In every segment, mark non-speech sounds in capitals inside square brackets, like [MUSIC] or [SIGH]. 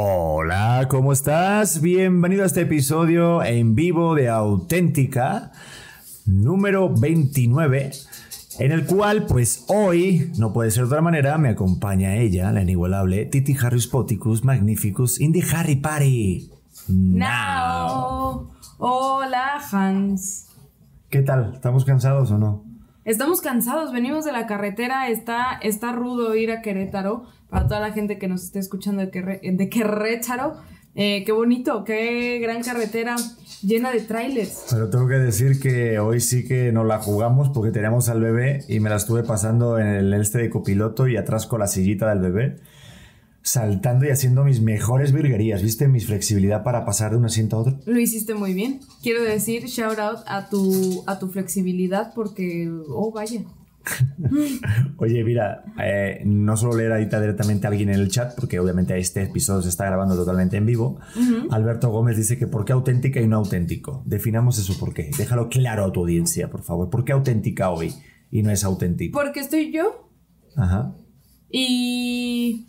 Hola, ¿cómo estás? Bienvenido a este episodio en vivo de Auténtica, número 29, en el cual, pues hoy, no puede ser de otra manera, me acompaña ella, la inigualable Titi Harris Poticus Magnificus in the Harry Party. Now. Hola, Hans. ¿Qué tal? ¿Estamos cansados o no? Estamos cansados, venimos de la carretera, está, está rudo ir a Querétaro. Para toda la gente que nos esté escuchando de, Querre- de Querétaro, eh, qué bonito, qué gran carretera llena de trailers. Pero tengo que decir que hoy sí que nos la jugamos porque teníamos al bebé y me la estuve pasando en el este de copiloto y atrás con la sillita del bebé, saltando y haciendo mis mejores virguerías. ¿Viste? Mi flexibilidad para pasar de un asiento a otro. Lo hiciste muy bien. Quiero decir, shout out a tu, a tu flexibilidad porque, oh, vaya. [LAUGHS] Oye, mira, eh, no solo leer ahorita directamente a alguien en el chat, porque obviamente este episodio se está grabando totalmente en vivo. Alberto Gómez dice que ¿por qué auténtica y no auténtico? Definamos eso por qué. Déjalo claro a tu audiencia, por favor. ¿Por qué auténtica hoy y no es auténtico? Porque estoy yo Ajá. y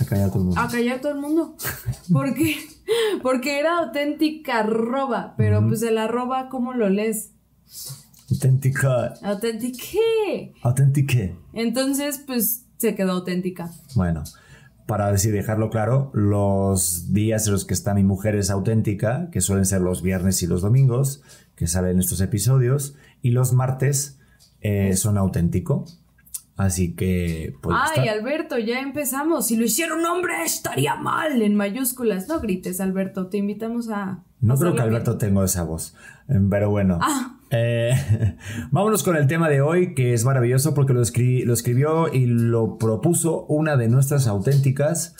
A callar a todo el mundo. a callar todo el mundo. ¿Por qué? Porque era auténtica arroba, pero pues el arroba, ¿cómo lo lees? Auténtica. Auténtique. Auténtique. Entonces, pues se quedó auténtica. Bueno, para decir, dejarlo claro, los días en los que está mi mujer es auténtica, que suelen ser los viernes y los domingos, que salen estos episodios, y los martes eh, son auténtico. Así que, pues. Ay, está. Alberto, ya empezamos. Si lo hiciera un hombre, estaría mal en mayúsculas. No grites, Alberto. Te invitamos a. No creo que bien. Alberto tenga esa voz, eh, pero bueno. Ah. Eh, [LAUGHS] vámonos con el tema de hoy, que es maravilloso porque lo, lo escribió y lo propuso una de nuestras auténticas.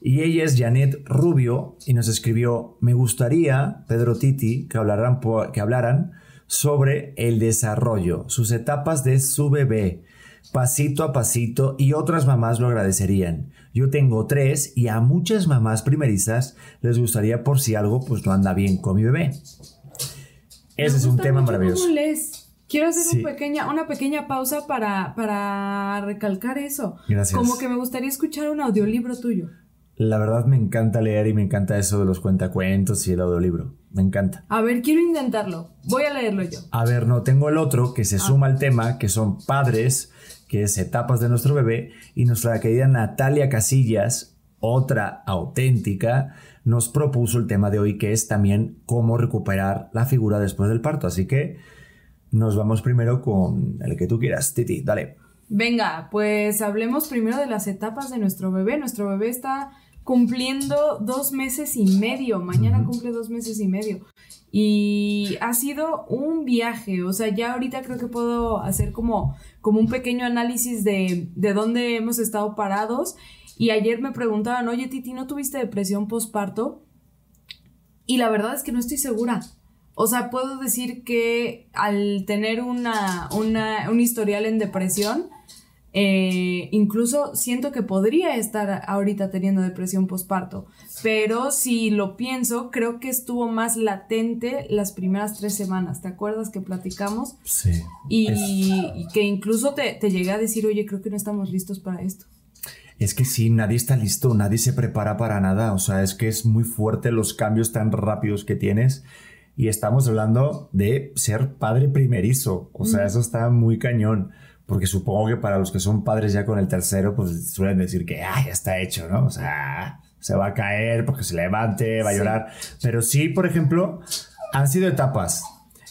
Y ella es Janet Rubio y nos escribió, me gustaría, Pedro Titi, que hablaran, que hablaran sobre el desarrollo, sus etapas de su bebé, pasito a pasito y otras mamás lo agradecerían. Yo tengo tres y a muchas mamás primerizas les gustaría por si algo pues no anda bien con mi bebé. Ese es un tema maravilloso. cómo lees. Quiero hacer Sí. un pequeña, una pequeña pausa para, para recalcar eso. Gracias. Como que me gustaría escuchar un audiolibro tuyo. La verdad me encanta leer y me encanta eso de los cuentacuentos y el audiolibro. Me encanta. A ver, quiero intentarlo. Voy a leerlo yo. A ver, no, tengo el otro que se Ah. suma al tema, que son padres, que es etapas de nuestro bebé, y nuestra querida Natalia Casillas, otra auténtica, nos propuso el tema de hoy, que es también cómo recuperar la figura después del parto. Así que nos vamos primero con el que tú quieras, Titi, dale. Venga, pues hablemos primero de las etapas de nuestro bebé. Nuestro bebé está cumpliendo dos meses y medio. Mañana cumple dos meses y medio. Y ha sido un viaje. O sea, ya ahorita creo que puedo hacer como, como un pequeño análisis de, de dónde hemos estado parados. Y ayer me preguntaban, oye Titi, ¿no tuviste depresión postparto? Y la verdad es que no estoy segura. O sea, puedo decir que al tener una, una- un historial en depresión, eh, incluso siento que podría estar ahorita teniendo depresión postparto. Pero si lo pienso, creo que estuvo más latente las primeras tres semanas. ¿Te acuerdas que platicamos? Sí. Y, Es- y que incluso te, te llegué a decir, oye, creo que no estamos listos para esto. Es que sí, nadie está listo, nadie se prepara para nada. O sea, es que es muy fuerte los cambios tan rápidos que tienes. Y estamos hablando de ser padre primerizo. O sea, eso está muy cañón. Porque supongo que para los que son padres ya con el tercero, pues suelen decir que ah, ya está hecho, ¿no? O sea, se va a caer porque se levante, va a Sí. llorar. Pero sí, por ejemplo, han sido etapas.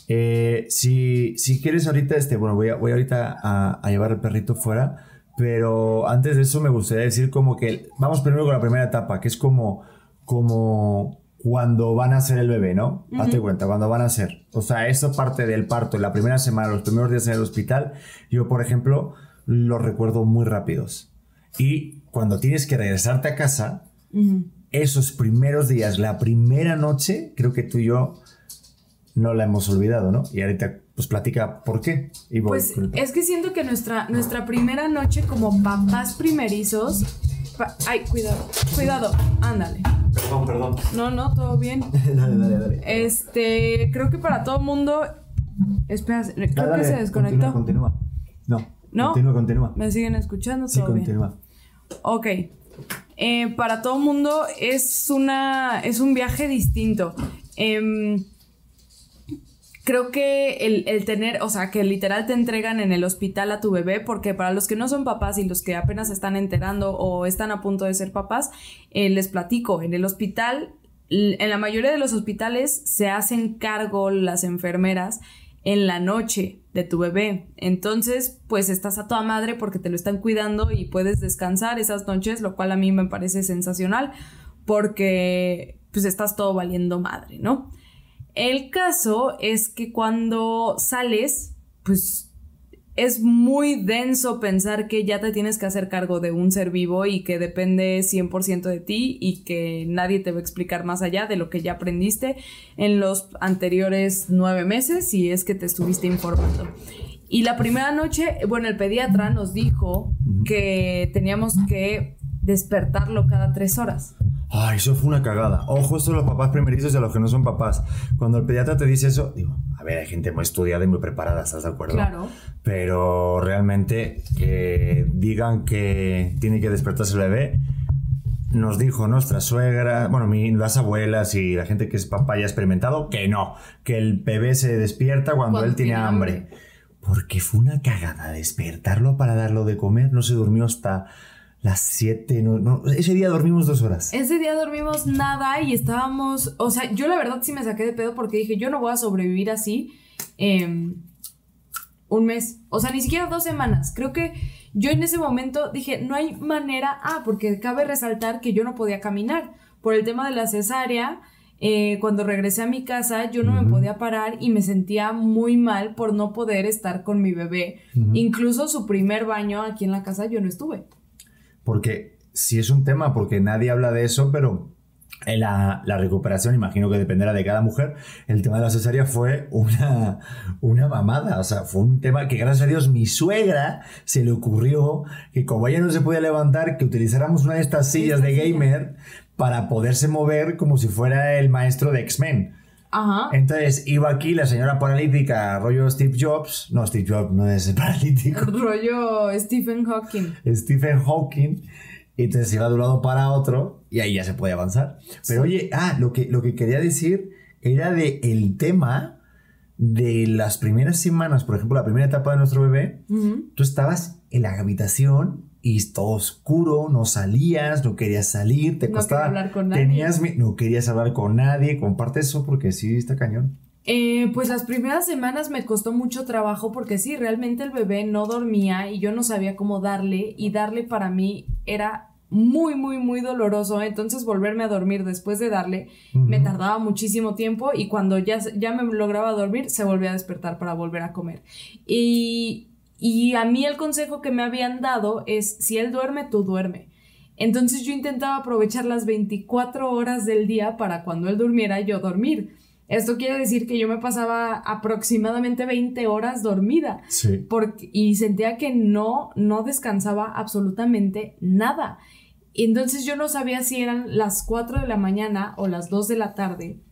Eh, si, si quieres ahorita, este, bueno, voy, a- voy ahorita a, a llevar el perrito fuera, pero antes de eso me gustaría decir como que vamos primero con la primera etapa, que es como, como cuando van a ser el bebé, ¿no? Hazte cuenta, cuando van a ser. O sea, esa parte del parto, la primera semana, los primeros días en el hospital, yo, por ejemplo, los recuerdo muy rápidos. Y cuando tienes que regresarte a casa, Ujú. esos primeros días, la primera noche, creo que tú y yo no la hemos olvidado, ¿no? Y ahorita, pues platica por qué. Y voy Pues es que siento que nuestra, nuestra primera noche como papás primerizos. pa- ay, cuidado, cuidado, ándale. Perdón, perdón. No, no, todo bien. [LAUGHS] dale, dale, dale. Este, creo que para todo mundo. Espera, creo que se desconectó. Continúa, continúa. No. ¿No? Continúa, continúa. ¿Me siguen escuchando? Sí, Todo bien. continúa. Ok. eh, para todo mundo es, una, es un viaje distinto. Em, creo que el, tener, o sea, que literal te entregan en el hospital a tu bebé, porque para los que no son papás y los que apenas están enterando o están a punto de ser papás, eh, les platico, en el hospital, en la mayoría de los hospitales se hacen cargo las enfermeras en la noche de tu bebé. Entonces, pues estás a toda madre porque te lo están cuidando y puedes descansar esas noches, lo cual a mí me parece sensacional porque pues estás todo valiendo madre, ¿no? El caso es que cuando sales, pues es muy denso pensar que ya te tienes que hacer cargo de un ser vivo y que depende 100% de ti y que nadie te va a explicar más allá de lo que ya aprendiste en los anteriores nueve meses si es que te estuviste informando. Y la primera noche, bueno, el pediatra nos dijo que teníamos que despertarlo cada tres horas. Ay, eso fue una cagada. Ojo, esto los papás primerizos y a los que no son papás. Cuando el pediatra te dice eso, digo, a ver, hay gente muy estudiada y muy preparada, ¿estás de acuerdo? Claro. Pero realmente que digan que tiene que despertarse el bebé, nos dijo nuestra suegra, bueno, las abuelas y la gente que es papá ya experimentado, que no, que el bebé se despierta cuando, él tiene, hambre. hambre. Porque fue una cagada despertarlo para darlo de comer, no se durmió hasta las 7, no, ese día dormimos dos horas. Ese día dormimos nada y estábamos, o sea, yo la verdad sí me saqué de pedo porque dije, yo no voy a sobrevivir así em, un mes, o sea, ni siquiera dos semanas. Creo que yo en ese momento dije, no hay manera, ah, porque cabe resaltar que yo no podía caminar por el tema de la cesárea. Eh, cuando regresé a mi casa yo no me podía parar y me sentía muy mal por no poder estar con mi bebé. Incluso su primer baño aquí en la casa yo no estuve. Porque sí es un tema, porque nadie habla de eso, pero en la, recuperación, imagino que dependerá de cada mujer, el tema de la cesárea fue una, una mamada. O sea, fue un tema que gracias a Dios mi suegra se le ocurrió que como ella no se podía levantar, que utilizáramos una de estas sillas de gamer para poderse mover como si fuera el maestro de X-Men. Ajá. Entonces iba aquí la señora paralítica, rollo Steve Jobs. No, Steve Jobs no es [LAUGHS] paralítico. [LAUGHS] rollo Stephen Hawking. Stephen Hawking. Y entonces iba de un lado para otro y ahí ya se puede avanzar. Pero oye, ah, lo que, lo que quería decir era de el tema de las primeras semanas, por ejemplo, la primera etapa de nuestro bebé, tú estabas en la habitación y todo oscuro, no salías, no querías salir, te costaba. hablar con nadie. Tenías, no querías hablar con nadie. Comparte eso porque sí está cañón. Eh, pues las primeras semanas me costó mucho trabajo porque sí, realmente el bebé no dormía y yo no sabía cómo darle y darle para mí era muy, muy, muy doloroso. Entonces volverme a dormir después de darle me tardaba muchísimo tiempo y cuando ya, ya me lograba dormir se volvía a despertar para volver a comer. Y y a mí el consejo que me habían dado es, si él duerme, tú duerme. Entonces yo intentaba aprovechar las 24 horas del día para cuando él durmiera yo dormir. Esto quiere decir que yo me pasaba aproximadamente 20 horas dormida. Sí. Porque, y sentía que no, no descansaba absolutamente nada. Entonces yo no sabía si eran las 4 de la mañana o las 2 de la tarde.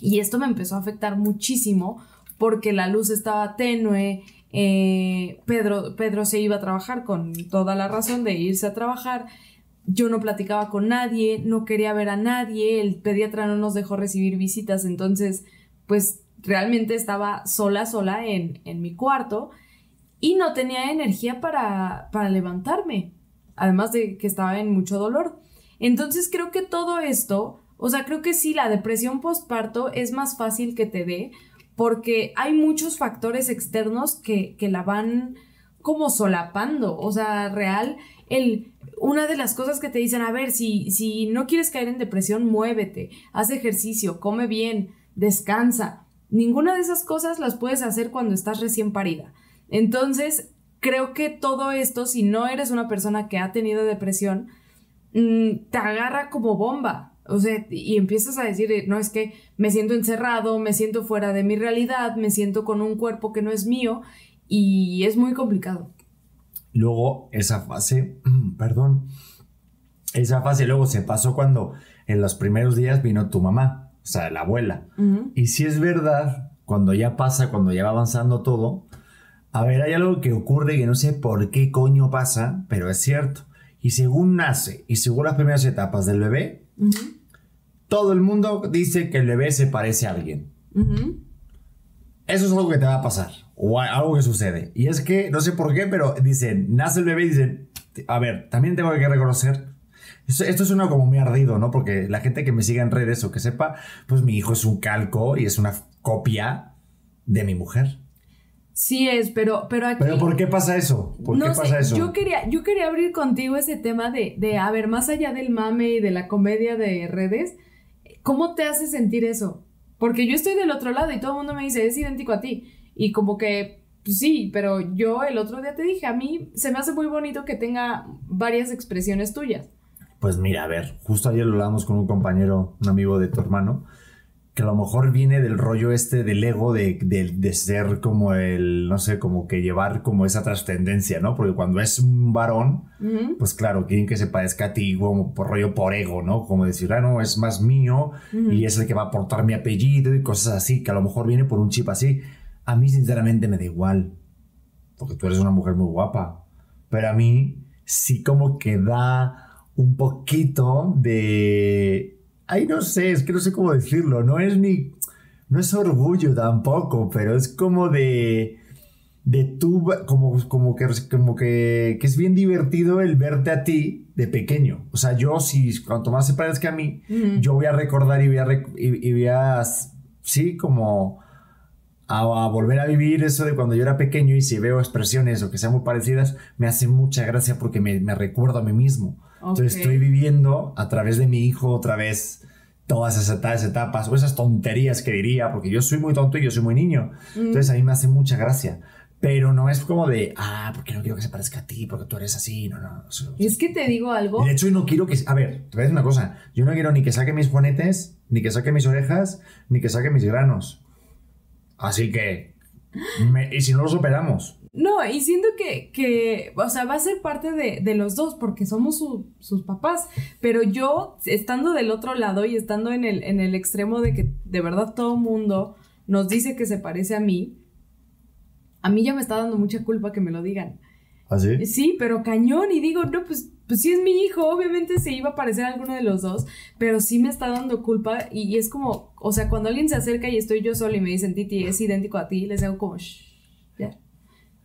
Y esto me empezó a afectar muchísimo porque la luz estaba tenue, eh, Pedro, Pedro se iba a trabajar con toda la razón de irse a trabajar. Yo no platicaba con nadie, no quería ver a nadie, el pediatra no nos dejó recibir visitas, entonces pues realmente estaba sola, sola en, en mi cuarto y no tenía energía para, para levantarme, además de que estaba en mucho dolor. Entonces creo que todo esto, o sea, creo que sí, la depresión postparto es más fácil que te dé porque hay muchos factores externos que, la van como solapando, o sea, real, el, una de las cosas que te dicen, a ver, si, si no quieres caer en depresión, muévete, haz ejercicio, come bien, descansa. Ninguna de esas cosas las puedes hacer cuando estás recién parida. Entonces, creo que todo esto, si no eres una persona que ha tenido depresión, mm, te agarra como bomba. O sea, y empiezas a decir, no es que me siento encerrado, me siento fuera de mi realidad, me siento con un cuerpo que no es mío y es muy complicado. Luego, esa fase, [CLEARS THROAT] perdón, esa fase luego se pasó cuando en los primeros días vino tu mamá, o sea, la abuela. Y si es verdad, cuando ya pasa, cuando ya va avanzando todo, a ver, hay algo que ocurre que no sé por qué coño pasa, pero es cierto. y según nace y según las primeras etapas del bebé, todo el mundo dice que el bebé se parece a alguien. Eso es algo que te va a pasar o algo que sucede. Y es que, no sé por qué, pero dicen, nace el bebé y dicen, a ver, también tengo que reconocer esto, es uno como muy ardido, ¿no? Porque la gente que me siga en redes o que sepa, pues mi hijo es un calco y es una copia de mi mujer. Sí es, pero, pero aquí... ¿Pero por qué pasa eso? ¿Por qué pasa eso? Yo quería, yo quería abrir contigo ese tema de, de, a ver, más allá del mame y de la comedia de redes, ¿cómo te hace sentir eso? Porque yo estoy del otro lado y todo el mundo me dice, es idéntico a ti. Y como que, pues sí, pero yo el otro día te dije, a mí se me hace muy bonito que tenga varias expresiones tuyas. Pues mira, a ver, justo ayer lo hablábamos con un compañero, un amigo de tu hermano, que a lo mejor viene del rollo este del ego de, de, ser como el, no sé, como que llevar como esa trascendencia, ¿no? Porque cuando es un varón, pues claro, quieren que se parezca a ti como por rollo por ego, ¿no? Como decir, ah, no, es más mío y es el que va a aportar mi apellido y cosas así, que a lo mejor viene por un chip así. A mí sinceramente me da igual, porque tú eres una mujer muy guapa, pero a mí sí como que da un poquito de Ay, no sé, es que no sé cómo decirlo. No es ni. No es orgullo tampoco, pero es como de. De tú, como, como, que, como que, que es bien divertido el verte a ti de pequeño. O sea, yo, si cuanto más se parezca a mí, yo voy a recordar y voy a, y, voy a sí, como a, volver a vivir eso de cuando yo era pequeño y si veo expresiones o que sean muy parecidas, me hace mucha gracia porque me, me recuerdo a mí mismo. Entonces estoy viviendo a través de mi hijo otra vez todas esas etapas o esas tonterías que diría, porque yo soy muy tonto y yo soy muy niño. Mm. Entonces a mí me hace mucha gracia. Pero no es como de, ah, porque no quiero que se parezca a ti, porque tú eres así, no, no. es que te digo algo. De hecho, no quiero que. A ver, te voy a decir una cosa. Yo no quiero ni que saque mis juanetes, ni que saque mis orejas, ni que saque mis granos. Así que. y si no los operamos. No, y siento que, que, o sea, va a ser parte de, de los dos porque somos sus papás, pero yo estando del otro lado y estando en el, en el extremo de que de verdad todo mundo nos dice que se parece a mí, a mí ya me está dando mucha culpa que me lo digan. ¿Ah, sí? Sí, pero cañón y digo, no, pues, pues sí es mi hijo, obviamente se iba a parecer a alguno de los dos, pero sí me está dando culpa y, es como, o sea, cuando alguien se acerca y estoy yo solo y me dicen, Titi, es idéntico a ti, les hago como, Shh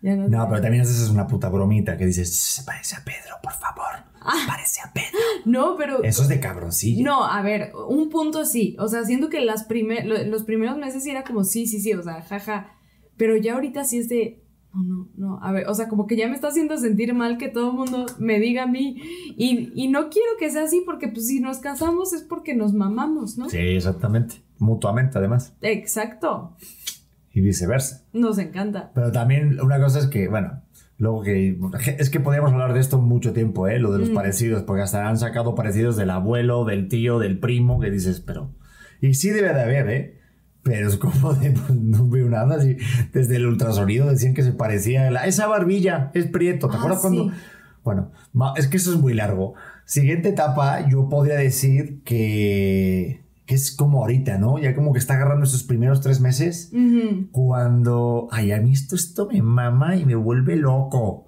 no, pero también es una puta bromita que dices, se parece a Pedro, por favor. Ah. parece a Pedro. [LAUGHS] No, pero. Eso es de cabroncillo. No, a ver, un punto sí. O sea, siento que las los primeros meses sí era como sí, sí, sí, o sea, jaja. Pero ya ahorita sí es de. No, no, no. A ver, o sea, como que ya me está haciendo sentir mal que todo el mundo me diga a mí. Y, y no quiero que sea así porque, pues, si nos casamos es porque nos mamamos, ¿no? Sí, exactamente. Mutuamente, además. Exacto y viceversa. Nos encanta. Pero también una cosa es que, bueno, luego que... Es que podríamos hablar de esto mucho tiempo, ¿eh? Lo de los mm. parecidos, porque hasta han sacado parecidos del abuelo, del tío, del primo, que dices, pero... Y sí debe de haber, ¿eh? Pero es como de, pues, no veo nada. Así, desde el ultrasonido decían que se parecía a esa barbilla, es prieto. ¿Te ah, acuerdas cuando...? Bueno, es que eso es muy largo. Siguiente etapa, yo podría decir que que es como ahorita, ¿no? Ya como que está agarrando esos primeros tres meses, cuando, ay, a mí esto, esto me mama y me vuelve loco.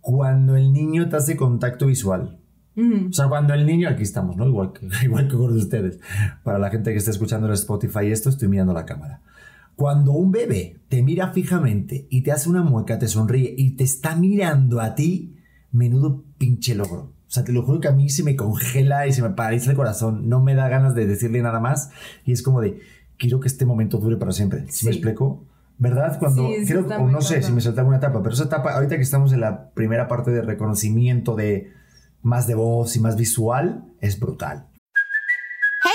Cuando el niño te hace contacto visual. O sea, cuando el niño, aquí estamos, ¿no? Igual que, [LAUGHS] igual que con ustedes. Para la gente que está escuchando en Spotify esto, estoy mirando la cámara. Cuando un bebé te mira fijamente y te hace una mueca, te sonríe y te está mirando a ti, menudo pinche logro. O sea, te lo juro que a mí se me congela y se me paraliza el corazón. No me da ganas de decirle nada más. Y es como de, quiero que este momento dure para siempre. ¿Sí, me explico? ¿Verdad? Cuando, creo, o no sé si me salta una etapa, pero esa etapa, ahorita que estamos en la primera parte de reconocimiento de más de voz y más visual, es brutal.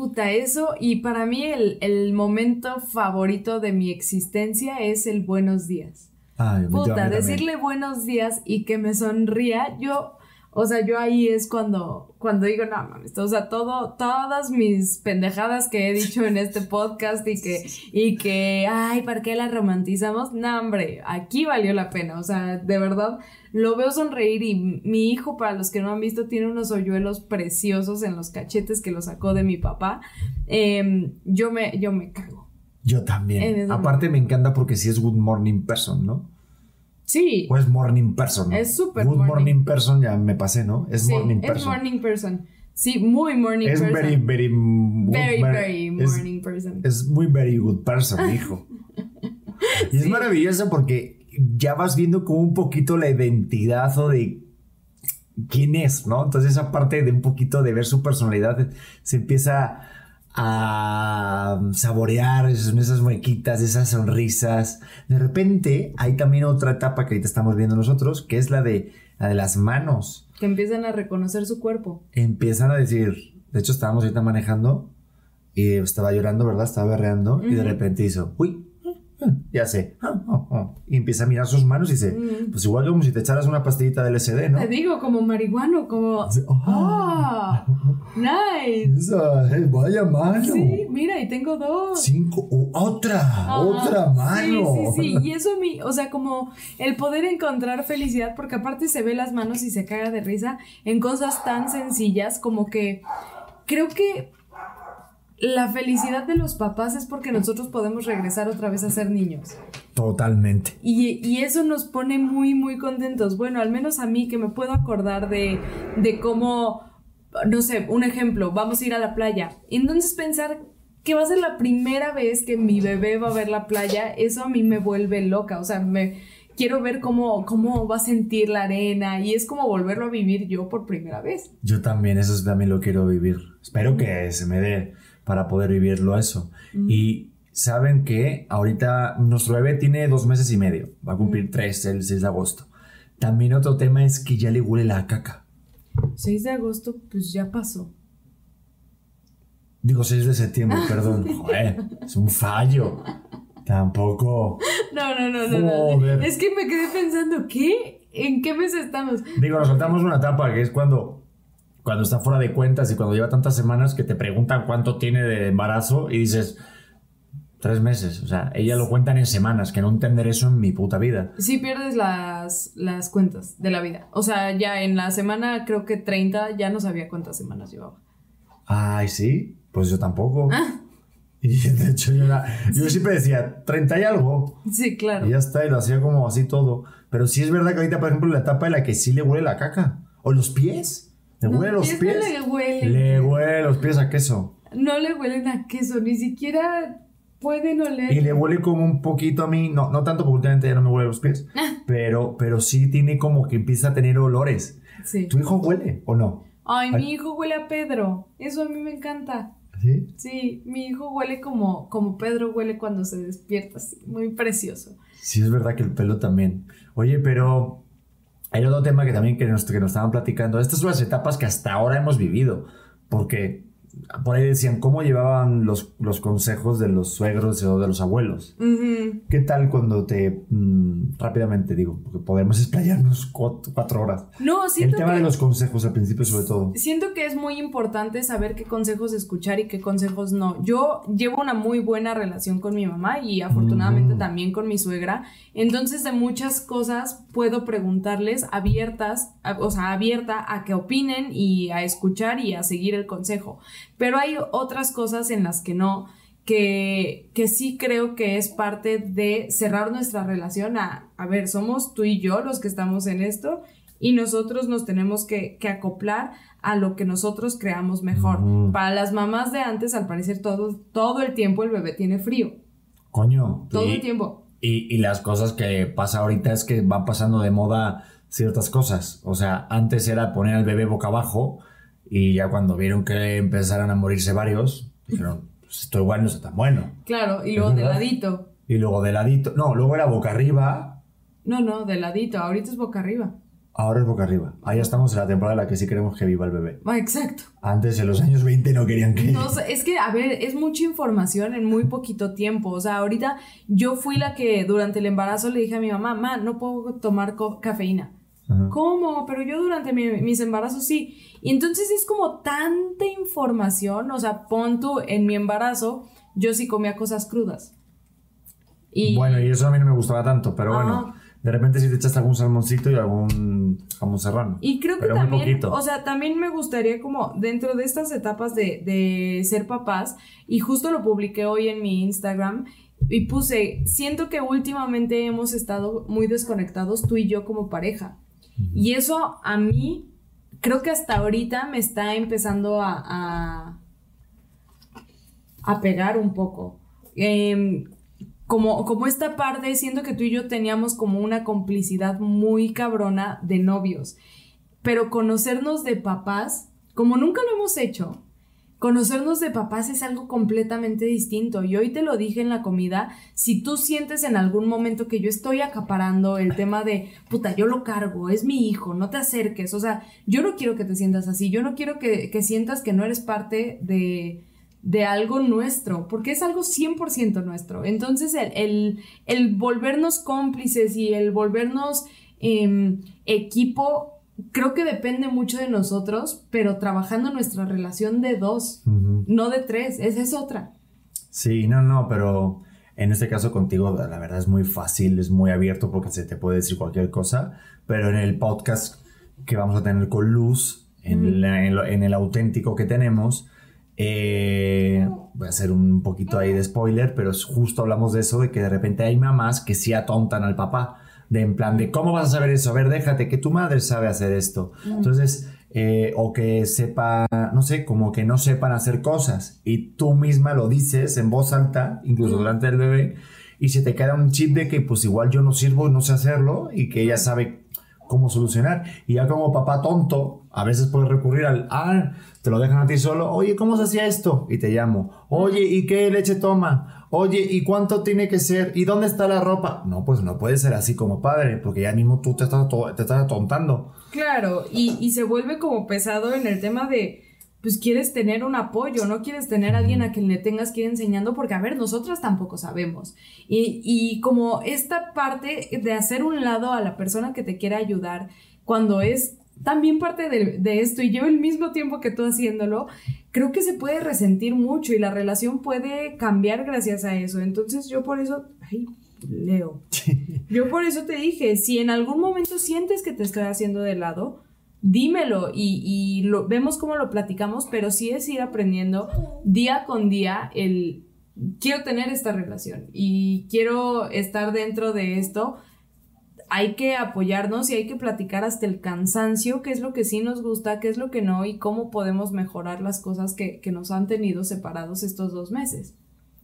Puta, eso, y para mí el, momento favorito de mi existencia es el buenos días. Puta, decirle buenos días y que me sonría, yo, O sea, yo ahí es cuando, cuando digo, no mames, o sea, todo, todas mis pendejadas que he dicho en este podcast y que, y que, ay, ¿para qué las romantizamos? No, hombre, aquí valió la pena, o sea, de verdad, lo veo sonreír y mi hijo, para los que no han visto, tiene unos hoyuelos preciosos en los cachetes que lo sacó de mi papá. Em, yo, me, yo me cago. Yo también. Aparte me encanta porque sí es good morning person, ¿no? Sí, O es morning person. ¿no? Es súper Good morning. morning. person, ya me pasé, ¿no? Es sí, morning es person. morning person. Sí, muy morning es person. very, very, good very, very es- morning person. Es muy very good person, [LAUGHS] hijo. Y es maravilloso porque ya vas viendo como un poquito la identidad o de quién es, ¿no? Entonces esa parte de un poquito de ver su personalidad se empieza a saborear esas, muequitas, esas sonrisas. De repente hay también otra etapa que ahorita estamos viendo nosotros, que es la de, la de las manos. Que empiezan a reconocer su cuerpo. Empiezan a decir, de hecho estábamos ahorita manejando y estaba llorando, ¿verdad? Estaba berreando y de repente hizo, uy, [LAUGHS] ya sé. [LAUGHS] Y empieza a mirar sus manos y dice, pues igual como si te echaras una pastillita del SD, ¿no? Te digo, como marihuano, como. Ah. ¡Ah! ¡Nice! Esa, eh, vaya mano. Sí, mira, y tengo dos. Cinco, oh, otra, otra mano. Sí, sí, sí. Y eso a mí, o sea, como el poder encontrar felicidad, porque aparte se ve las manos y se caga de risa en cosas tan sencillas como que creo que la felicidad de los papás es porque nosotros podemos regresar otra vez a ser niños. Totalmente. Y, y eso nos pone muy, muy contentos. Bueno, al menos a mí que me puedo acordar de, de cómo, no sé, un ejemplo, vamos a ir a la playa. Entonces pensar que va a ser la primera vez que mi bebé va a ver la playa, eso a mí me vuelve loca. O sea, me quiero ver cómo, cómo va a sentir la arena y es como volverlo a vivir yo por primera vez. Yo también, eso también lo quiero vivir. Espero que se me dé para poder vivirlo eso. Y saben que ahorita nuestro bebé tiene dos meses y medio, va a cumplir tres el 6 de agosto. También otro tema es que ya le huele la caca. 6 de agosto, pues ya pasó. Digo 6 de septiembre, [LAUGHS] perdón. Joder, es un fallo. Tampoco. No, no, no, no, no. Es que me quedé pensando, ¿qué? ¿En qué mes estamos? Digo, nos saltamos una etapa que es cuando, cuando está fuera de cuentas y cuando lleva tantas semanas que te preguntan cuánto tiene de embarazo y dices tres meses. O sea, ella lo cuentan en semanas, que no entender eso en mi puta vida. Sí pierdes las, las cuentas de la vida. O sea, ya en la semana creo que 30 ya no sabía cuántas semanas llevaba. Ay, sí, pues yo tampoco. Ah. [LAUGHS] Y de hecho yo, era- yo siempre decía 30 y algo. Sí, claro. Y ya está, y lo hacía como así todo. Pero sí es verdad que ahorita, por ejemplo, la etapa en la que sí le huele la caca. O los pies. ¿Le No, huele los pies le huelen. Le huele los pies a queso. No le huelen a queso, ni siquiera pueden oler. Y le huele como un poquito a mí, no, no tanto porque últimamente ya no me huele los pies, Ah. pero, pero sí tiene como que empieza a tener olores. Sí. ¿Tu hijo huele o no? Ay, Ay. mi hijo huele a Pedro. Eso a mí me encanta. ¿Sí? Sí, mi hijo huele como, como Pedro huele cuando se despierta, así, muy precioso. Sí, es verdad que el pelo también. Oye, pero hay otro tema que también que nos, que nos estaban platicando. Estas son las etapas que hasta ahora hemos vivido. Porque por ahí decían cómo llevaban los, los consejos de los suegros o de los abuelos. ¿Qué tal cuando te... mm, rápidamente digo, porque podemos explayarnos cuatro, cuatro horas. No, El siento tema que... de los consejos al principio sobre todo. Siento que es muy importante saber qué consejos escuchar y qué consejos no. Yo llevo una muy buena relación con mi mamá y afortunadamente también con mi suegra. Entonces de muchas cosas puedo preguntarles abiertas, a- o sea, abierta a que opinen y a escuchar y a seguir el consejo. Pero hay otras cosas en las que no, que, que sí creo que es parte de cerrar nuestra relación a, a ver, somos tú y yo los que estamos en esto y nosotros nos tenemos que, que acoplar a lo que nosotros creamos mejor. Para las mamás de antes, al parecer, todo, todo el tiempo el bebé tiene frío. Coño. Todo y- el tiempo. Y, y las cosas que pasa ahorita es que van pasando de moda ciertas cosas. O sea, antes era poner al bebé boca abajo y ya cuando vieron que empezaran a morirse varios, dijeron, pues esto igual no está tan bueno. Claro, y luego de verdad? ladito. Y luego de ladito, no, luego era boca arriba, No, no, de ladito. Ahorita es boca arriba. ahora es boca arriba. Ahí ya estamos en la temporada en la que sí queremos que viva el bebé. Ah, exacto. Antes, en los años 20, no querían que... No, es que, a ver, es mucha información en muy poquito tiempo. O sea, ahorita yo fui la que durante el embarazo le dije a mi mamá, mamá, no puedo tomar co- ¿Cómo? Pero yo durante mis embarazos sí. Y entonces es como tanta información, o sea, pon tú en mi embarazo, yo sí comía cosas crudas. Y... Bueno, y eso a mí no me gustaba tanto, pero bueno, de repente si te echaste algún salmoncito y algún jamón serrano. Y creo que también, o sea, también me gustaría como dentro de estas etapas de, de ser papás, y justo lo publiqué hoy en mi Instagram, y puse, siento que últimamente hemos estado muy desconectados tú y yo como pareja. Y eso a mí, creo que hasta ahorita me está empezando a, a, pegar un poco. Em, como, como esta parte, siento que tú y yo teníamos como una complicidad muy cabrona de novios. Pero conocernos de papás, como nunca lo hemos hecho, Conocernos de papás es algo completamente distinto y hoy te lo dije en la comida, si tú sientes en algún momento que yo estoy acaparando el tema de, puta, yo lo cargo, es mi hijo, no te acerques, o sea, yo no quiero que te sientas así, yo no quiero que, sientas que no eres parte de, de algo nuestro, porque es algo 100% nuestro. Entonces, el, el, volvernos cómplices y el volvernos em, equipo creo que depende mucho de nosotros, pero trabajando nuestra relación de dos, no de tres, esa es otra. Sí, no, no, pero en este caso contigo la verdad es muy fácil, es muy abierto porque se te puede decir cualquier cosa, pero en el podcast que vamos a tener con Luz, en, en, el auténtico que tenemos, eh, voy a hacer un poquito ahí de spoiler, pero justo hablamos de eso, de que de repente hay mamás que sí atontan al papá de en plan de cómo vas a saber eso, a ver, déjate que tu madre sabe hacer esto. Mm. Entonces, eh, o que sepa, no sé, como que no sepan hacer cosas y tú misma lo dices en voz alta, incluso mm. durante el bebé, y se te queda un chip de que pues igual yo no sirvo no sé hacerlo y que ella sabe cómo solucionar. Y ya como papá tonto, a veces puedes recurrir al, ah, te lo dejan a ti solo, oye, ¿cómo se hacía esto? Y te llamo, oye, ¿y qué leche toma? Oye, ¿y cuánto tiene que ser? ¿Y dónde está la ropa? No, pues no puede ser así como padre, porque ya mismo tú te estás, te estás atontando. Claro, y, y se vuelve como pesado en el tema de, pues quieres tener un apoyo, no quieres tener a alguien a quien le tengas que ir enseñando, porque a ver, nosotras tampoco sabemos. Y, y como esta parte de hacer un lado a la persona que te quiere ayudar, cuando es también parte de, esto y yo el mismo tiempo que tú haciéndolo, creo que se puede resentir mucho y la relación puede cambiar gracias a eso. Entonces yo por eso, ay, Leo, [LAUGHS] yo por eso te dije, si en algún momento sientes que te estoy haciendo de lado, dímelo y, y lo, vemos cómo lo platicamos, pero sí es ir aprendiendo día con día el, quiero tener esta relación y quiero estar dentro de esto hay que apoyarnos y hay que platicar hasta el cansancio, qué es lo que sí nos gusta, qué es lo que no y cómo podemos mejorar las cosas que, nos han tenido separados estos dos meses.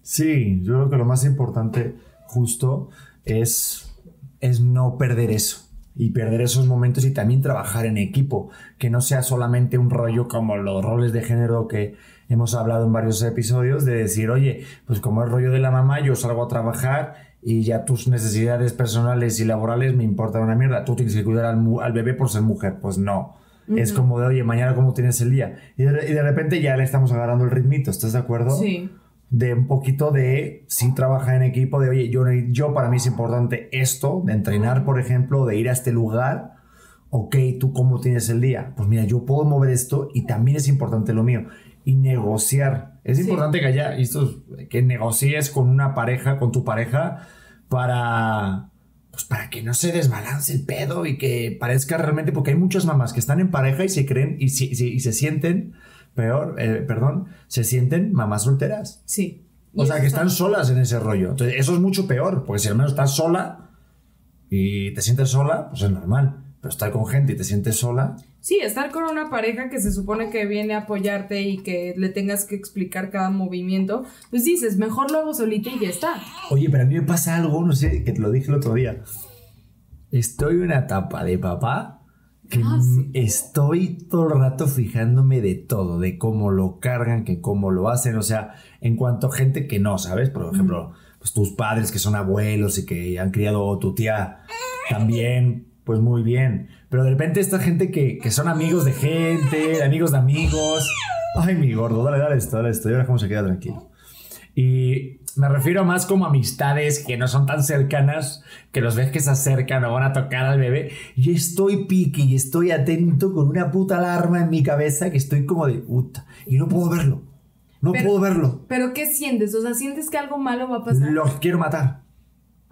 Sí, yo creo que lo más importante justo es, es no perder eso y perder esos momentos y también trabajar en equipo, que no sea solamente un rollo como los roles de género que hemos hablado en varios episodios, de decir, oye, pues como el rollo de la mamá, yo salgo a trabajar y ya tus necesidades personales y laborales me importan una mierda. Tú tienes que cuidar al, bebé por ser mujer. Pues no. Es como de, oye, mañana cómo tienes el día. Y de, repente ya le estamos agarrando el ritmito, ¿estás de acuerdo? Sí. De un poquito de, sí, trabajar en equipo, de, oye, yo, yo para mí es importante esto, de entrenar, por ejemplo, de ir a este lugar. Ok, ¿tú cómo tienes el día? Pues mira, yo puedo mover esto y también es importante lo mío. Y negociar. Es importante que haya, esto, que negocies con una pareja, con tu pareja, para, pues para que no se desbalance el pedo y que parezca realmente, porque hay muchas mamás que están en pareja y se creen y, se sienten, peor, eh, perdón, se sienten mamás solteras. Sí. O sea, que están solas en ese rollo. Entonces, eso es mucho peor, porque si al menos estás sola y te sientes sola, pues es normal. Pero estar con gente y te sientes sola. Sí, estar con una pareja que se supone que viene a apoyarte y que le tengas que explicar cada movimiento, pues dices, mejor lo hago solita y ya está. Oye, pero a mí me pasa algo, no sé, que te lo dije el otro día. Estoy en una etapa de papá que ah, estoy todo el rato fijándome de todo, de cómo lo cargan, que cómo lo hacen, o sea, en cuanto a gente que no, ¿sabes? Por ejemplo, pues tus padres que son abuelos y que han criado tu tía también, pues muy bien. Pero de repente esta gente que, son amigos de gente, amigos de amigos. Ay, mi gordo, dale, dale esto, dale esto. Y ahora cómo se queda tranquilo. Y me refiero más como amistades que no son tan cercanas, que los ves que se acercan o van a tocar al bebé. Y estoy pique y estoy atento con una puta alarma en mi cabeza que estoy como de puta. Y no puedo verlo. No Pero- puedo verlo. ¿Pero qué sientes? O sea, ¿sientes que algo malo va a pasar? Los quiero matar.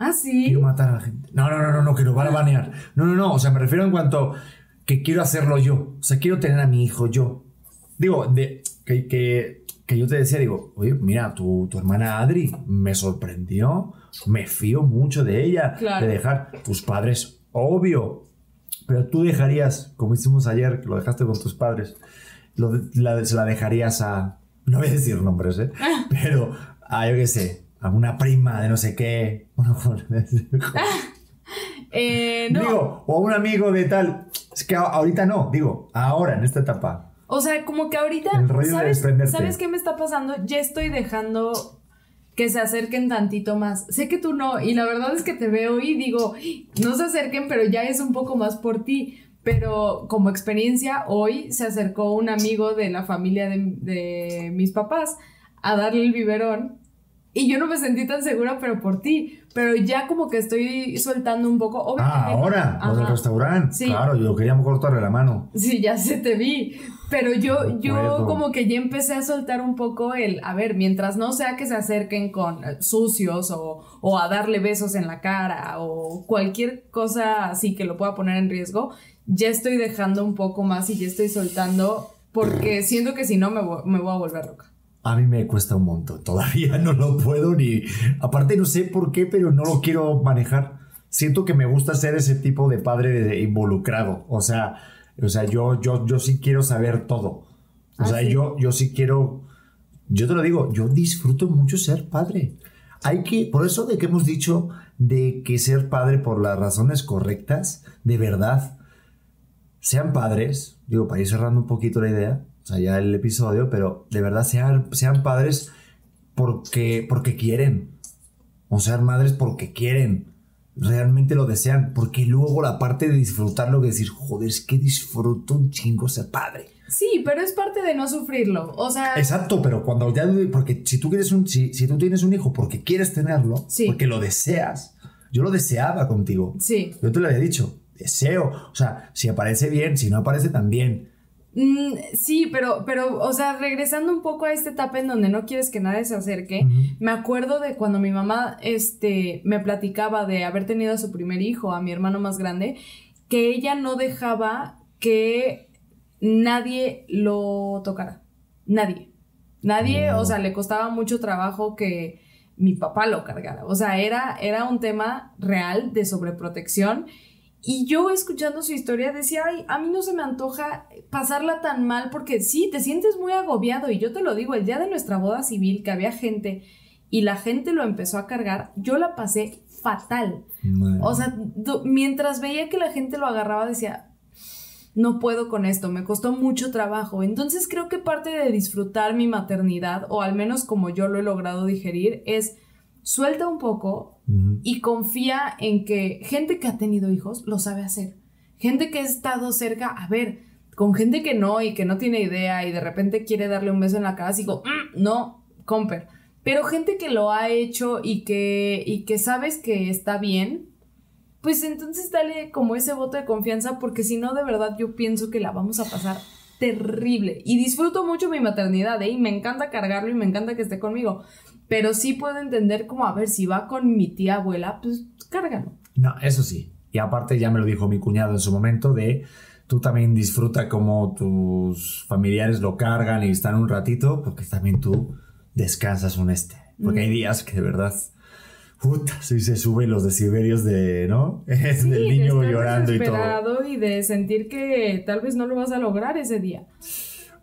Ah, sí. Quiero matar a la gente. No, no, no, no, no, que lo van a banear. No, no, no. O sea, me refiero en cuanto que quiero hacerlo yo. O sea, quiero tener a mi hijo yo. Digo, de, que, que, que yo te decía, digo, oye, mira, tu, tu hermana Adri me sorprendió. Me fío mucho de ella. Claro. De dejar tus padres, obvio. Pero tú dejarías, como hicimos ayer, que lo dejaste con tus padres, lo la- se la dejarías a. No voy a decir nombres, ¿eh? [LAUGHS] Pero a, yo qué sé, a una prima de no sé qué. [LAUGHS] Eh, no. Digo, o a un amigo de tal. Es que ahorita no, digo, ahora, en esta etapa. O sea, como que ahorita, El rollo ¿sabes. ¿sabes qué me está pasando? Ya estoy dejando que se acerquen tantito más. Sé que tú no, y la verdad es que te veo y digo, no se acerquen, pero ya es un poco más por ti. Pero como experiencia, hoy se acercó un amigo de la familia de, de mis papás a darle el biberón. Y yo no me sentí tan segura, pero por ti. Pero ya como que estoy soltando un poco. Obviamente, Ah, ahora, lo del restaurante. Sí. Claro, yo queríamos cortarle la mano. Sí, ya se te vi. Pero yo, yo como que ya empecé a soltar un poco el, a ver, mientras no sea que se acerquen con eh, sucios o, o a darle besos en la cara o cualquier cosa así que lo pueda poner en riesgo, ya estoy dejando un poco más y ya estoy soltando porque siento que si no me, me voy a volver loca. A mí me cuesta un montón. Todavía [LAUGHS] no lo puedo ni. Aparte, no sé por qué, pero no lo quiero manejar. Siento que me gusta ser ese tipo de padre de- involucrado. O sea, o sea yo, yo, yo sí quiero saber todo. O Ah, sea, sí. yo, yo sí quiero. Yo te lo digo, yo disfruto mucho ser padre. Hay que, por eso de que hemos dicho de que ser padre por las razones correctas, de verdad, sean padres, digo, para ir cerrando un poquito la idea, o sea, ya el episodio, pero de verdad sean, sean padres porque, porque quieren, o sean madres porque quieren, realmente lo desean, porque luego la parte de disfrutarlo, que decir, joder, es que disfruto un chingo ser padre. Sí, pero es parte de no sufrirlo. O sea, Exacto, pero cuando ya, porque si tú quieres un, si, si tú tienes un hijo porque quieres tenerlo, Sí. porque lo deseas, yo lo deseaba contigo. sí. Yo te lo había dicho, deseo. O sea, si aparece bien, si no aparece también. Mm, sí, pero, pero, o sea, regresando un poco a esta etapa en donde no quieres que nadie se acerque, me acuerdo de cuando mi mamá, este, me platicaba de haber tenido a su primer hijo, a mi hermano más grande, que ella no dejaba que nadie lo tocara. Nadie. Nadie, o sea, le costaba mucho trabajo que mi papá lo cargara. O sea, era, era un tema real de sobreprotección. Y yo escuchando su historia decía, ay, a mí no se me antoja pasarla tan mal porque sí, te sientes muy agobiado. Y yo te lo digo, el día de nuestra boda civil, que había gente y la gente lo empezó a cargar, yo la pasé fatal. O sea, mientras veía que la gente lo agarraba, decía, no puedo con esto, me costó mucho trabajo. Entonces creo que parte de disfrutar mi maternidad, o al menos como yo lo he logrado digerir, es suelta un poco Y confía en que gente que ha tenido hijos lo sabe hacer. Gente que ha estado cerca, a ver, con gente que no y que no tiene idea y de repente quiere darle un beso en la cara, digo, "Mm, no, comper. Pero gente que lo ha hecho y que, y que sabes que está bien, pues entonces dale como ese voto de confianza porque si no, de verdad yo pienso que la vamos a pasar terrible. Y disfruto mucho mi maternidad, ¿eh? Y me encanta cargarlo y me encanta que esté conmigo. Pero sí puedo entender como, a ver, si va con mi tía abuela, pues cárgalo. No, eso sí. Y aparte ya me lo dijo mi cuñado en su momento de tú también disfruta como tus familiares lo cargan y están un ratito, porque también tú descansas un este. Porque hay días que de verdad, puta, si se suben los decibelios de, ¿no? Es [LAUGHS] Sí, del de niño estar llorando y todo. desesperado y de sentir que tal vez no lo vas a lograr ese día.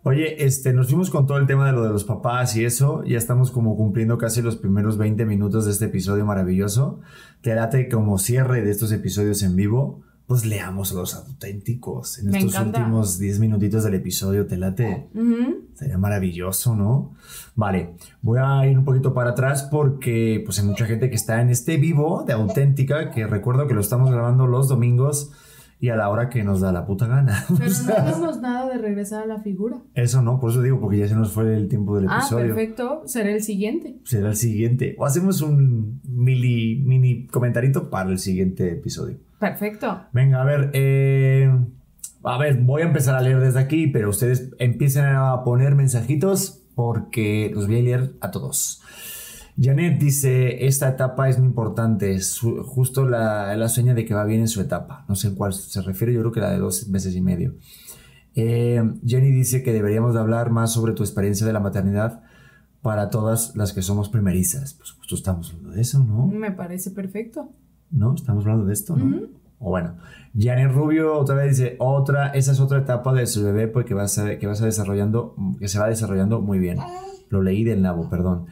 Oye, este, nos fuimos con todo el tema de lo de los papás y eso. Ya estamos como cumpliendo casi los primeros 20 minutos de este episodio maravilloso. Te late como cierre de estos episodios en vivo. Pues leamos los auténticos en Me estos encanta. últimos 10 minutitos del episodio. Te late. Ujú. Sería maravilloso, ¿no? Vale, voy a ir un poquito para atrás porque pues hay mucha gente que está en este vivo de auténtica, que recuerdo que lo estamos grabando los domingos y a la hora que nos da la puta gana. [LAUGHS] O Pero no hagamos nada de regresar a la figura. eso no, por eso digo, porque ya se nos fue el tiempo del Ah, episodio. perfecto. Será el siguiente. Será el siguiente. O hacemos un mini, mini comentarito para el siguiente episodio. Perfecto. Venga, a ver. eh, a ver, voy a empezar a leer desde aquí, pero ustedes empiecen a poner mensajitos porque los voy a leer a todos. Janet dice, esta etapa es muy importante, su- justo la, la seña de que va bien en su etapa. No sé en cuál se refiere, yo creo que la de dos meses y medio. Eh, Jenny dice que deberíamos de hablar más sobre tu experiencia de la maternidad para todas las que somos primerizas. Pues justo estamos hablando de eso, ¿no? Me parece perfecto. ¿No? Estamos hablando de esto, ¿no? O bueno, Janet Rubio otra vez dice, otra, esa es otra etapa de su bebé porque va a ser, que va a desarrollando, que se va desarrollando muy bien. Lo leí del nabo, perdón.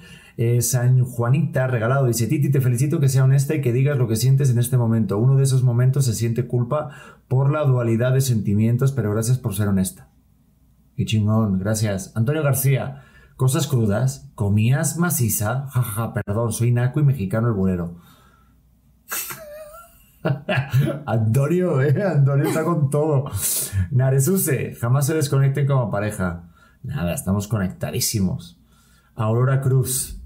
San Juanita regalado dice, Titi, te felicito que sea honesta y que digas lo que sientes en este momento. Uno de esos momentos se siente culpa por la dualidad de sentimientos, pero gracias por ser honesta. Qué chingón, gracias. Antonio García, cosas crudas, comías maciza, jajaja, perdón, soy naco y mexicano el bolero. [LAUGHS] Antonio, eh, Antonio está con todo. Naresuse, jamás se desconecten como pareja. Nada, estamos conectadísimos. Aurora Cruz,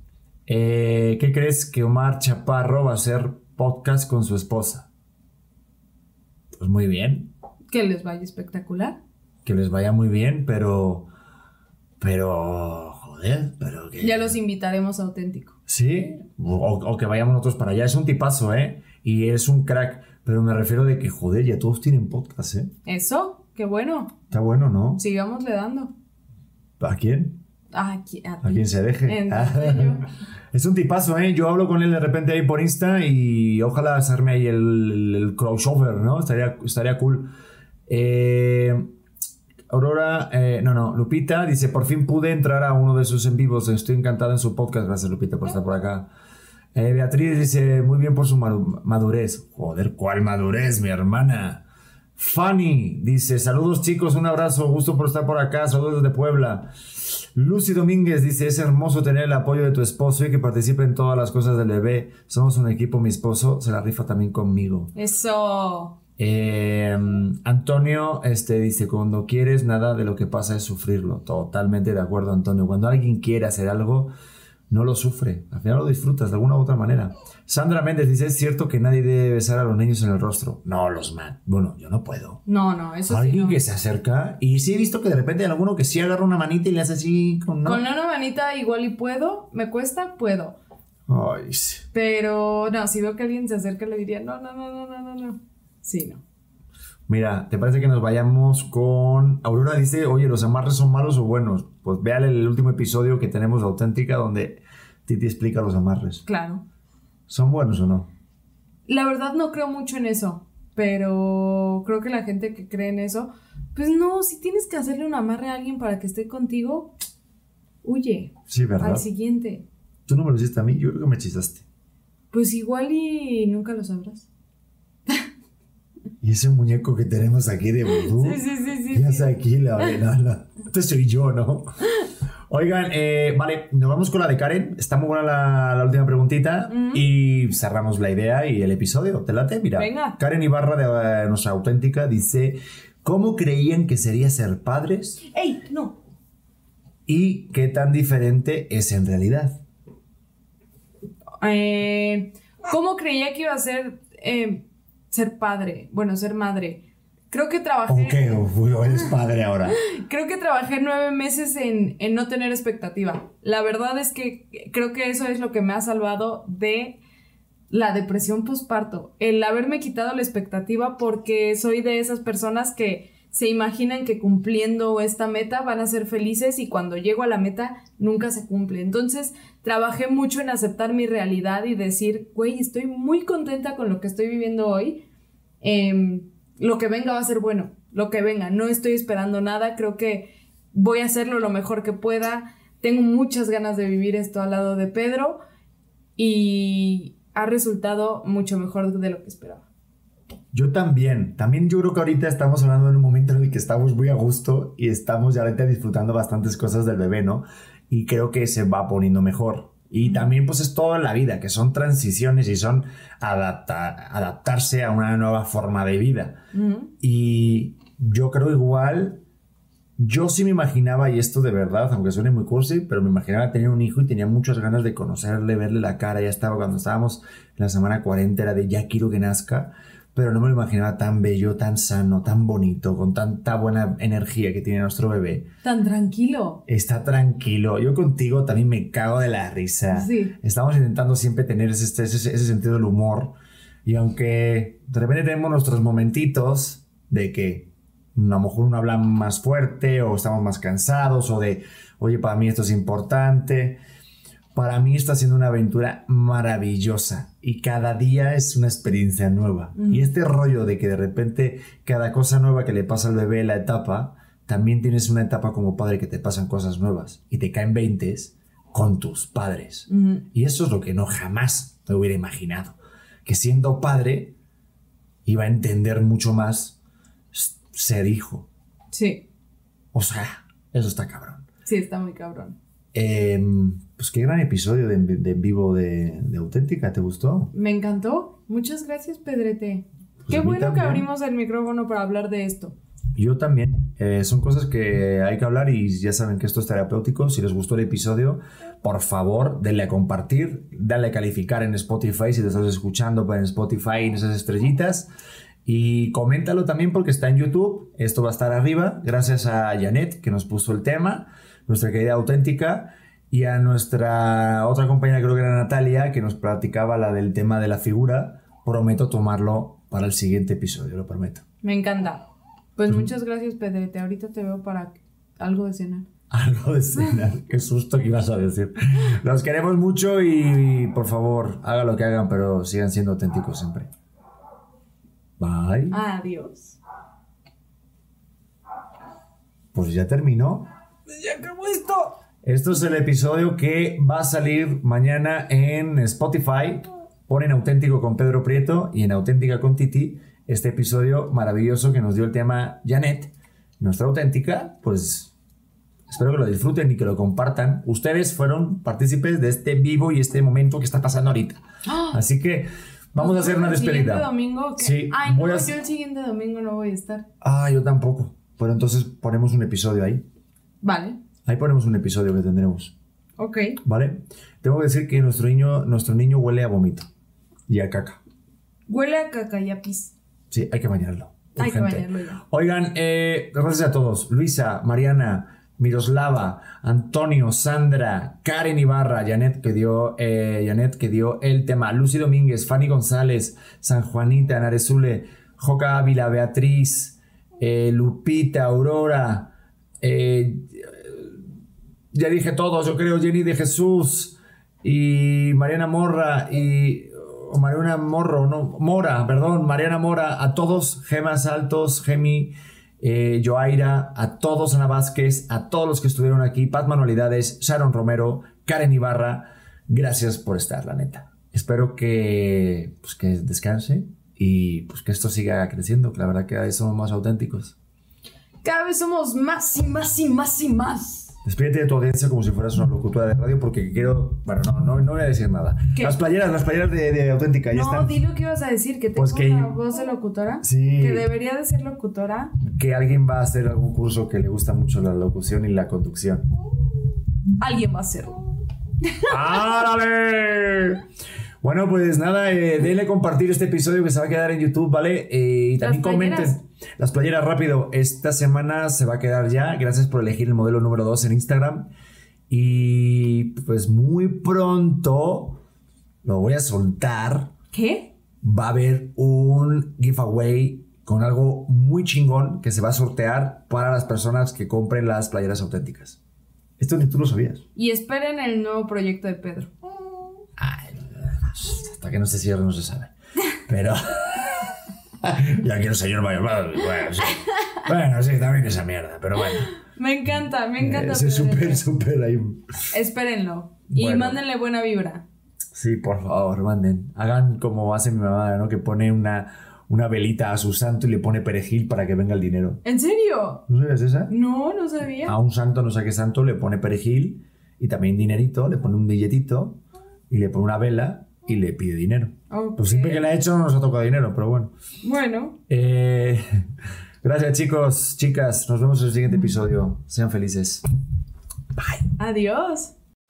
eh, ¿qué crees que Omar Chaparro va a hacer podcast con su esposa? Pues muy bien, Que les vaya espectacular. que les vaya muy bien, pero. Pero. Joder, pero que. Ya los invitaremos a auténtico. Sí, o, o que vayamos nosotros para allá. Es un tipazo, ¿eh? Y es un crack. Pero me refiero de que, joder, ya todos tienen podcast, ¿eh? Eso, qué bueno. Está bueno, ¿no? Sigámosle dando. ¿A quién? Ah, aquí- a A quien se deje. Entonces [LAUGHS] yo- Es un tipazo, ¿eh? Yo hablo con él de repente ahí por Insta y ojalá hacerme ahí el, crossover, ¿no? Estaría, estaría cool. Eh, Aurora, eh, no, no, Lupita dice, por fin pude entrar a uno de sus en vivos, estoy encantada en su podcast, gracias Lupita por estar por acá. Eh, Beatriz dice, muy bien por su madu- madurez. Joder, ¿cuál madurez, mi hermana? Fanny dice, saludos chicos, un abrazo, gusto por estar por acá, saludos desde Puebla. Lucy Domínguez dice, es hermoso tener el apoyo de tu esposo y que participe en todas las cosas del bebé. Somos un equipo, mi esposo se la rifa también conmigo. Eso. Eh, Antonio este, dice, cuando quieres, nada de lo que pasa es sufrirlo. Totalmente de acuerdo, Antonio. Cuando alguien quiere hacer algo, no lo sufre. Al final lo disfrutas de alguna u otra manera. Sandra Méndez dice, es cierto que nadie debe besar a los niños en el rostro. No, los man. Bueno, yo no puedo. No, no, eso sí. Alguien no. que se acerca y sí he visto que de repente hay alguno que sí agarra una manita y le hace así con... ¿no? Con una manita igual y puedo, me cuesta, puedo. Ay, sí. Pero no, si veo que alguien se acerca le diría, no, no, no, no, no, no, no. Sí, no. Mira, ¿te parece que nos vayamos con... Aurora dice, oye, ¿los amarres son malos o buenos? Pues véale el último episodio que tenemos de Auténtica donde Titi explica los amarres. Claro. ¿Son buenos o no? La verdad no creo mucho en eso, pero creo que la gente que cree en eso, pues no, si tienes que hacerle un amarre a alguien para que esté contigo, huye Sí, ¿verdad? al siguiente. Tú no me lo hiciste a mí, yo creo que me hechizaste. Pues igual y nunca lo sabrás. Y ese muñeco que tenemos aquí de vudú. Sí, sí, sí, sí. Ya sí. está aquí la venala. Este soy yo, ¿no? Oigan, eh, vale, nos vamos con la de Karen. Está muy buena la, la última preguntita. Y cerramos la idea y el episodio. ¿Te late? Mira. Venga. Karen Ibarra, de eh, nuestra auténtica, dice: ¿Cómo creían que sería ser padres? ¡Ey! No. ¿Y qué tan diferente es en realidad? Eh, ¿Cómo creía que iba a ser ser padre? Bueno, ser madre. Creo que trabajé. ¿O qué? ¿O eres padre ahora? [LAUGHS] Creo que trabajé nueve meses en, en no tener expectativa. La verdad es que creo que eso es lo que me ha salvado de la depresión postparto. El haberme quitado la expectativa porque soy de esas personas que se imaginan que cumpliendo esta meta van a ser felices y cuando llego a la meta nunca se cumple. Entonces trabajé mucho en aceptar mi realidad y decir, güey, estoy muy contenta con lo que estoy viviendo hoy. Em, lo que venga va a ser bueno, lo que venga, no estoy esperando nada, creo que voy a hacerlo lo mejor que pueda, tengo muchas ganas de vivir esto al lado de Pedro y ha resultado mucho mejor de lo que esperaba. Yo también. También yo creo que ahorita estamos hablando en un momento en el que estamos muy a gusto y estamos ya ahorita disfrutando bastantes cosas del bebé, ¿no? Y creo que se va poniendo mejor. Y también pues es toda la vida, que son transiciones y son adapta- adaptarse a una nueva forma de vida. Y yo creo igual, yo sí me imaginaba, y esto de verdad, aunque suene muy cursi, pero me imaginaba tener un hijo y tenía muchas ganas de conocerle, verle la cara. Ya estaba cuando estábamos en la semana 40, era de ya quiero que nazca, pero no me lo imaginaba tan bello, tan sano, tan bonito, con tanta buena energía que tiene nuestro bebé. Tan tranquilo. Está tranquilo. Yo contigo también me cago de la risa. Sí. Estamos intentando siempre tener ese, ese, ese sentido del humor. Y aunque de repente tenemos nuestros momentitos de que a lo mejor uno habla más fuerte o estamos más cansados o de, oye, para mí esto es importante. Para mí está siendo una aventura maravillosa y cada día es una experiencia nueva. Y este rollo de que de repente cada cosa nueva que le pasa al bebé la etapa, también tienes una etapa como padre que te pasan cosas nuevas y te caen 20 con tus padres. Y eso es lo que no jamás me hubiera imaginado. Que siendo padre iba a entender mucho más ser hijo. Sí, O sea, eso está cabrón. sí, está muy cabrón. Em, pues qué gran episodio de, de en vivo de, de Auténtica, ¿te gustó? Me encantó. Muchas gracias, Pedrete. Pues Qué bueno también. que abrimos el micrófono para hablar de esto. Yo también. Eh, son cosas que hay que hablar y ya saben que esto es terapéutico. Si les gustó el episodio, por favor, denle a compartir, dale a calificar en Spotify si te estás escuchando pues, en Spotify en esas estrellitas. Y coméntalo también porque está en YouTube. Esto va a estar arriba. Gracias a Janet que nos puso el tema, nuestra querida auténtica. Y a nuestra otra compañera, creo que era Natalia, que nos platicaba la del tema de la figura. Prometo tomarlo para el siguiente episodio, lo prometo. Me encanta. Pues muchas gracias, Pedrete. Ahorita te veo para algo de cenar. Algo de cenar. [LAUGHS] Qué susto que ibas a decir. Los queremos mucho y, por favor, hagan lo que hagan, pero sigan siendo auténticos siempre. Bye. Adiós. Pues ya terminó. ¡Ya acabó esto! Esto es el episodio que va a salir mañana en Spotify. Ponen auténtico con Pedro Prieto y en auténtica con Titi. Este episodio maravilloso que nos dio el tema Janet, nuestra auténtica. Pues espero que lo disfruten y que lo compartan. Ustedes fueron partícipes de este vivo y este momento que está pasando ahorita. Así que vamos a hacer una ¿El siguiente despedida. domingo? o qué? Sí, Ay, no, voy a- yo el siguiente domingo no voy a estar. Ah, yo tampoco. Pero entonces ponemos un episodio ahí. Vale. Ahí ponemos un episodio que tendremos. Ok. ¿Vale? Tengo que decir que nuestro niño, nuestro niño huele a vómito y a caca. Huele a caca y a pis. Sí, hay que bañarlo. Hay que bañarlo ya. Oigan, eh, gracias a todos. Luisa, Mariana, Miroslava, Antonio, Sandra, Karen Ibarra, Janet que dio, eh, Janet que dio el tema, Lucy Domínguez, Fanny González, San Juanita, Naresule, Joca Ávila, Beatriz, eh, Lupita, Aurora, eh, ya dije todos, yo creo, Jenny de Jesús y Mariana Morra y o Mariana Morro, no, Mora, perdón, Mariana Mora, a todos, Gemas Altos, Gemi, eh, Joaira, a todos, Ana Vázquez, a todos los que estuvieron aquí, Pat Manualidades, Sharon Romero, Karen Ibarra, gracias por estar, la neta. Espero que, pues, que descanse y pues que esto siga creciendo, que la verdad que cada somos más auténticos. Cada vez somos más y más y más y más. Despídete de tu audiencia como si fueras una locutora de radio porque quiero... Bueno, no, no, no voy a decir nada. ¿Qué? Las playeras, las playeras de, de auténtica, ya No, están. di lo que ibas a decir, que tengo Pues que- una voz de locutora. Sí. Que debería de ser locutora. Que alguien va a hacer algún curso que le gusta mucho la locución y la conducción. Alguien va a hacerlo. ¡Árale! Bueno, pues nada, eh, denle compartir este episodio que se va a quedar en YouTube, ¿vale? Eh, y también comenten. Las playeras, rápido. Esta semana se va a quedar ya. Gracias por elegir el modelo número 2 en Instagram. Y pues muy pronto lo voy a soltar. ¿Qué? va a haber un giveaway con algo muy chingón que se va a sortear para las personas que compren las playeras auténticas. Esto ni tú lo sabías. Y esperen el nuevo proyecto de Pedro. Hasta que no se cierre no se sabe. Pero... [LAUGHS] ya quiero señor mayor. Bueno, sí. Bueno, sí, también esa mierda, pero bueno. Me encanta, me encanta. Ese súper, súper ahí. Espérenlo. Y Bueno. mándenle buena vibra. Sí, por favor, manden. Hagan como hace mi mamá, ¿no? Que pone una, una velita a su santo y le pone perejil para que venga el dinero. ¿En serio? ¿No sabías esa? No, no sabía. a un santo, no sé qué santo, le pone perejil y también dinerito, le pone un billetito y le pone una vela y le pide dinero. Ok. Pues siempre que la ha hecho no nos ha tocado dinero, pero bueno. Bueno, Eh, gracias chicos, chicas. Nos vemos en el siguiente episodio. Sean felices. adiós.